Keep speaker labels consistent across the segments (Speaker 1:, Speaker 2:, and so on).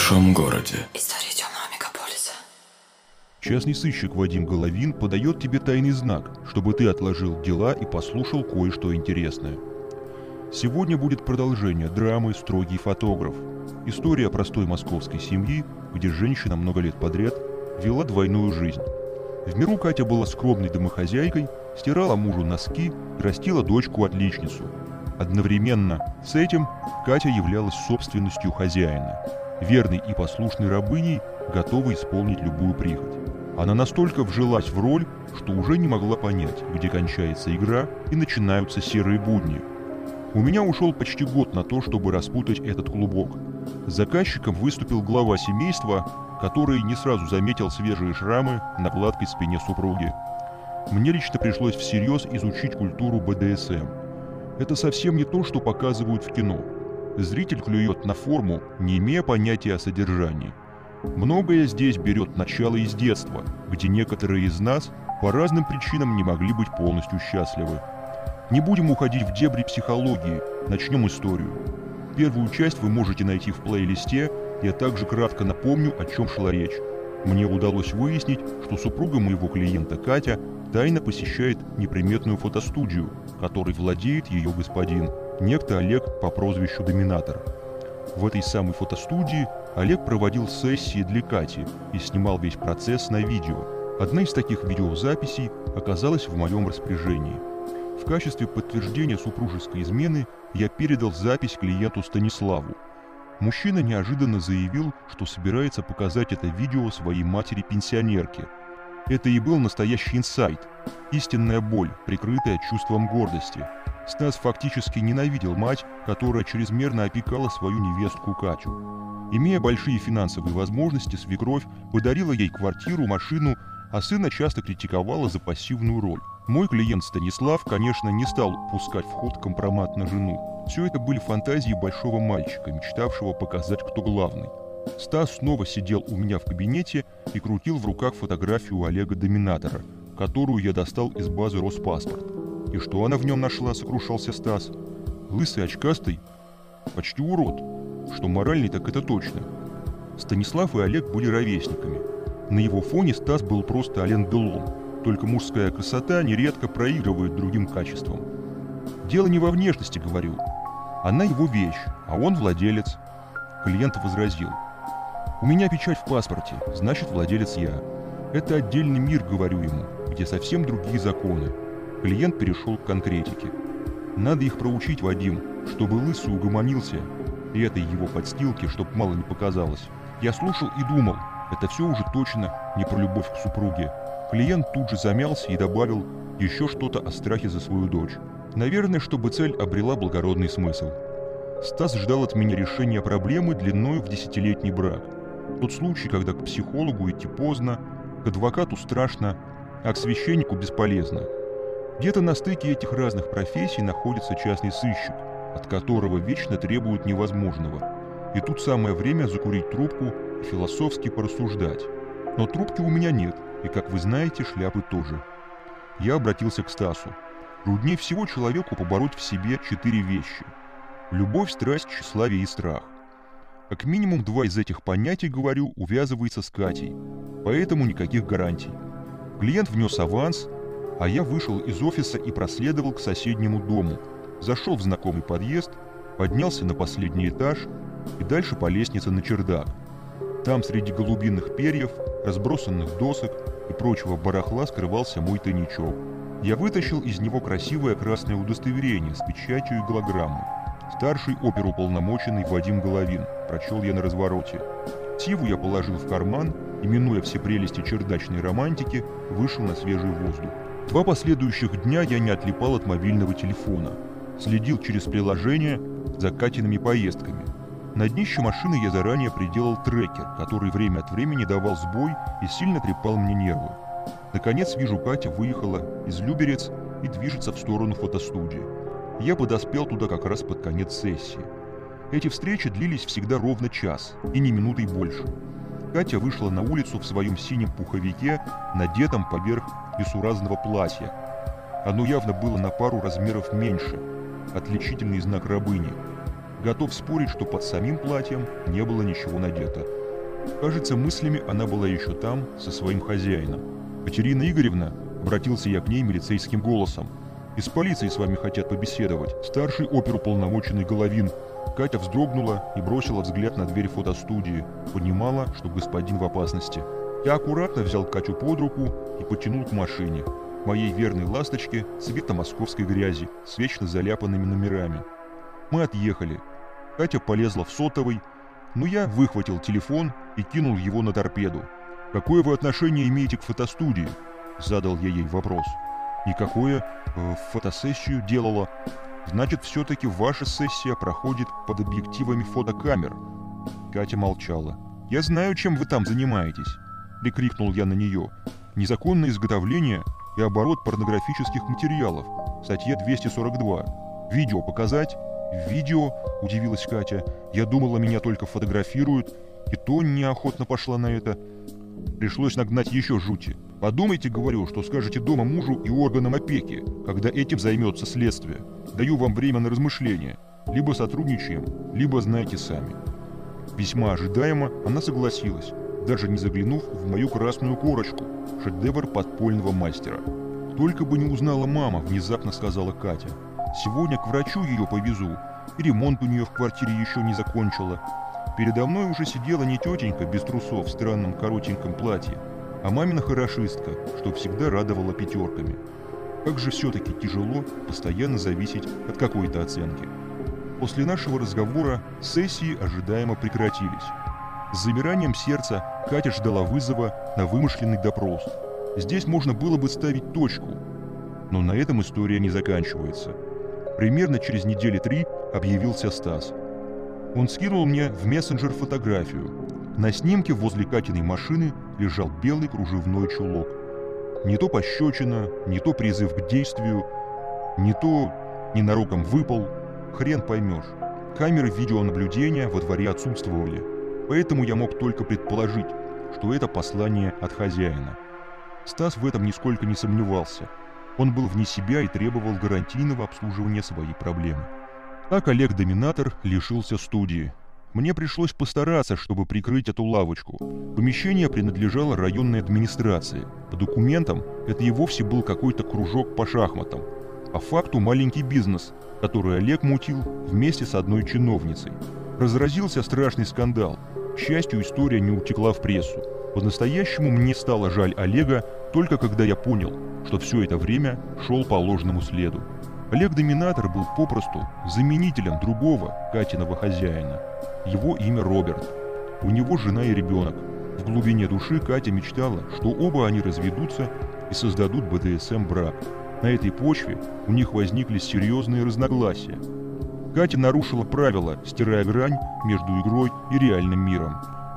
Speaker 1: большом городе.
Speaker 2: История темного мегаполиса.
Speaker 3: Частный сыщик Вадим Головин подает тебе тайный знак, чтобы ты отложил дела и послушал кое-что интересное. Сегодня будет продолжение драмы «Строгий фотограф». История простой московской семьи, где женщина много лет подряд вела двойную жизнь. В миру Катя была скромной домохозяйкой, стирала мужу носки и растила дочку-отличницу. Одновременно с этим Катя являлась собственностью хозяина, верной и послушной рабыней, готовой исполнить любую прихоть. Она настолько вжилась в роль, что уже не могла понять, где кончается игра и начинаются серые будни. У меня ушел почти год на то, чтобы распутать этот клубок. Заказчиком выступил глава семейства, который не сразу заметил свежие шрамы на гладкой спине супруги. Мне лично пришлось всерьез изучить культуру БДСМ. Это совсем не то, что показывают в кино. Зритель клюет на форму, не имея понятия о содержании. Многое здесь берет начало из детства, где некоторые из нас по разным причинам не могли быть полностью счастливы. Не будем уходить в дебри психологии, начнем историю. Первую часть вы можете найти в плейлисте, я также кратко напомню, о чем шла речь. Мне удалось выяснить, что супруга моего клиента Катя тайно посещает неприметную фотостудию, которой владеет ее господин, некто Олег по прозвищу Доминатор. В этой самой фотостудии Олег проводил сессии для Кати и снимал весь процесс на видео. Одна из таких видеозаписей оказалась в моем распоряжении. В качестве подтверждения супружеской измены я передал запись клиенту Станиславу. Мужчина неожиданно заявил, что собирается показать это видео своей матери-пенсионерке. Это и был настоящий инсайт, истинная боль, прикрытая чувством гордости. Стас фактически ненавидел мать, которая чрезмерно опекала свою невестку Катю. Имея большие финансовые возможности, свекровь подарила ей квартиру, машину, а сына часто критиковала за пассивную роль. Мой клиент Станислав, конечно, не стал пускать в ход компромат на жену. Все это были фантазии большого мальчика, мечтавшего показать, кто главный. Стас снова сидел у меня в кабинете и крутил в руках фотографию Олега Доминатора, которую я достал из базы Роспаспорт. И что она в нем нашла, сокрушался Стас. Лысый очкастый, почти урод. Что моральный, так это точно. Станислав и Олег были ровесниками. На его фоне Стас был просто Ален Делон, только мужская красота нередко проигрывает другим качествам. Дело не во внешности, говорю. Она его вещь, а он владелец. Клиент возразил. У меня печать в паспорте, значит владелец я. Это отдельный мир, говорю ему, где совсем другие законы. Клиент перешел к конкретике. Надо их проучить, Вадим, чтобы лысый угомонился. И этой его подстилки, чтоб мало не показалось. Я слушал и думал, это все уже точно не про любовь к супруге. Клиент тут же замялся и добавил еще что-то о страхе за свою дочь. Наверное, чтобы цель обрела благородный смысл. Стас ждал от меня решения проблемы длиной в десятилетний брак. Тот случай, когда к психологу идти поздно, к адвокату страшно, а к священнику бесполезно. Где-то на стыке этих разных профессий находится частный сыщик, от которого вечно требуют невозможного. И тут самое время закурить трубку и философски порассуждать. Но трубки у меня нет – и, как вы знаете, шляпы тоже. Я обратился к Стасу. Труднее всего человеку побороть в себе четыре вещи. Любовь, страсть, тщеславие и страх. Как минимум два из этих понятий, говорю, увязывается с Катей. Поэтому никаких гарантий. Клиент внес аванс, а я вышел из офиса и проследовал к соседнему дому. Зашел в знакомый подъезд, поднялся на последний этаж и дальше по лестнице на чердак. Там среди голубиных перьев, разбросанных досок и прочего барахла скрывался мой тайничок. Я вытащил из него красивое красное удостоверение с печатью и голограммой. Старший оперуполномоченный Вадим Головин, прочел я на развороте. Тиву я положил в карман и, минуя все прелести чердачной романтики, вышел на свежий воздух. Два последующих дня я не отлипал от мобильного телефона. Следил через приложение за Катиными поездками. На днище машины я заранее приделал трекер, который время от времени давал сбой и сильно трепал мне нервы. Наконец вижу, Катя выехала из Люберец и движется в сторону фотостудии. Я подоспел туда как раз под конец сессии. Эти встречи длились всегда ровно час, и не минутой больше. Катя вышла на улицу в своем синем пуховике, надетом поверх бесуразного платья. Оно явно было на пару размеров меньше, отличительный знак рабыни. Готов спорить, что под самим платьем не было ничего надето. Кажется, мыслями она была еще там, со своим хозяином. «Катерина Игоревна», — обратился я к ней милицейским голосом, «из полиции с вами хотят побеседовать. Старший оперуполномоченный Головин». Катя вздрогнула и бросила взгляд на дверь фотостудии. Понимала, что господин в опасности. Я аккуратно взял Катю под руку и потянул к машине. Моей верной ласточке цвета московской грязи с вечно заляпанными номерами. Мы отъехали. Катя полезла в сотовый, но я выхватил телефон и кинул его на торпеду. «Какое вы отношение имеете к фотостудии?» Задал я ей вопрос. «Никакое. Э, фотосессию делала. Значит, все-таки ваша сессия проходит под объективами фотокамер». Катя молчала. «Я знаю, чем вы там занимаетесь», — прикрикнул я на нее. «Незаконное изготовление и оборот порнографических материалов. Статья 242. Видео показать?» «Видео?» – удивилась Катя. «Я думала, меня только фотографируют, и то неохотно пошла на это. Пришлось нагнать еще жути. Подумайте, говорю, что скажете дома мужу и органам опеки, когда этим займется следствие. Даю вам время на размышления. Либо сотрудничаем, либо знаете сами». Весьма ожидаемо она согласилась, даже не заглянув в мою красную корочку, шедевр подпольного мастера. «Только бы не узнала мама», — внезапно сказала Катя. Сегодня к врачу ее повезу, и ремонт у нее в квартире еще не закончила. Передо мной уже сидела не тетенька без трусов в странном коротеньком платье, а мамина хорошистка, что всегда радовала пятерками. Как же все-таки тяжело постоянно зависеть от какой-то оценки. После нашего разговора сессии ожидаемо прекратились. С замиранием сердца Катя ждала вызова на вымышленный допрос. Здесь можно было бы ставить точку, но на этом история не заканчивается. Примерно через недели три объявился Стас. Он скинул мне в мессенджер фотографию. На снимке возле Катиной машины лежал белый кружевной чулок. Не то пощечина, не то призыв к действию, не то ненароком выпал, хрен поймешь. Камеры видеонаблюдения во дворе отсутствовали, поэтому я мог только предположить, что это послание от хозяина. Стас в этом нисколько не сомневался – он был вне себя и требовал гарантийного обслуживания своей проблемы. Так Олег-доминатор лишился студии. Мне пришлось постараться, чтобы прикрыть эту лавочку. Помещение принадлежало районной администрации. По документам это и вовсе был какой-то кружок по шахматам. По факту маленький бизнес, который Олег мутил вместе с одной чиновницей. Разразился страшный скандал. К счастью, история не утекла в прессу. По-настоящему мне стало жаль Олега только когда я понял, что все это время шел по ложному следу. Олег-доминатор был попросту заменителем другого Катиного хозяина. Его имя Роберт. У него жена и ребенок. В глубине души Катя мечтала, что оба они разведутся и создадут БДСМ-брак. На этой почве у них возникли серьезные разногласия. Катя нарушила правила, стирая грань между игрой и реальным миром.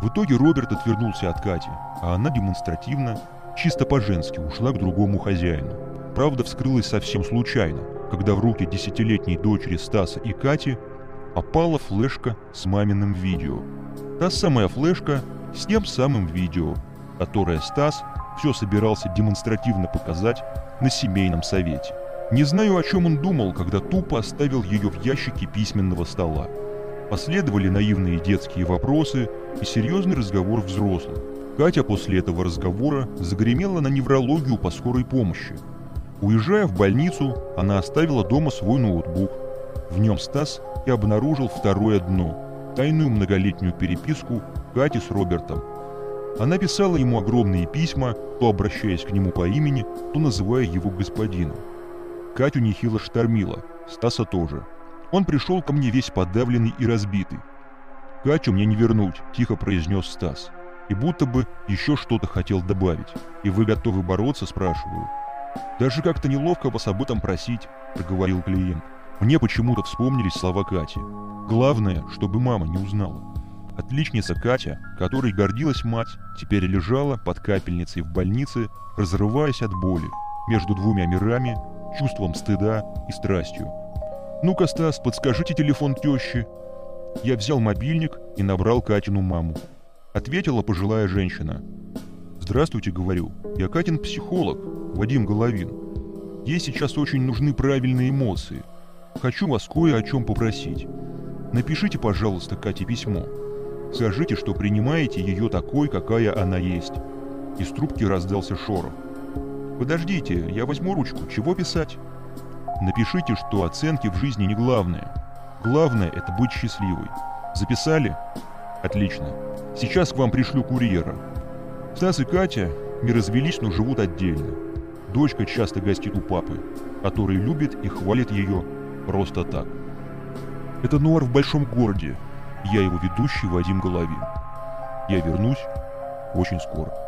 Speaker 3: В итоге Роберт отвернулся от Кати, а она демонстративно, чисто по-женски ушла к другому хозяину. Правда вскрылась совсем случайно, когда в руки десятилетней дочери Стаса и Кати попала флешка с маминым видео. Та самая флешка с тем самым видео, которое Стас все собирался демонстративно показать на семейном совете. Не знаю, о чем он думал, когда тупо оставил ее в ящике письменного стола. Последовали наивные детские вопросы и серьезный разговор взрослых. Катя после этого разговора загремела на неврологию по скорой помощи. Уезжая в больницу, она оставила дома свой ноутбук. В нем Стас и обнаружил второе дно – тайную многолетнюю переписку Кати с Робертом. Она писала ему огромные письма, то обращаясь к нему по имени, то называя его господином. Катю нехило штормила, Стаса тоже – он пришел ко мне весь подавленный и разбитый. «Катю мне не вернуть», – тихо произнес Стас. И будто бы еще что-то хотел добавить. «И вы готовы бороться?» – спрашиваю. «Даже как-то неловко вас об этом просить», – проговорил клиент. Мне почему-то вспомнились слова Кати. Главное, чтобы мама не узнала. Отличница Катя, которой гордилась мать, теперь лежала под капельницей в больнице, разрываясь от боли, между двумя мирами, чувством стыда и страстью. «Ну-ка, Стас, подскажите телефон тещи». Я взял мобильник и набрал Катину маму. Ответила пожилая женщина. «Здравствуйте», — говорю. «Я Катин психолог, Вадим Головин. Ей сейчас очень нужны правильные эмоции. Хочу вас кое о чем попросить. Напишите, пожалуйста, Кате письмо. Скажите, что принимаете ее такой, какая она есть. Из трубки раздался шорох. Подождите, я возьму ручку. Чего писать? Напишите, что оценки в жизни не главное. Главное – это быть счастливой. Записали? Отлично. Сейчас к вам пришлю курьера. Стас и Катя не развелись, но живут отдельно. Дочка часто гостит у папы, который любит и хвалит ее просто так. Это Нуар в большом городе. Я его ведущий Вадим Головин. Я вернусь очень скоро.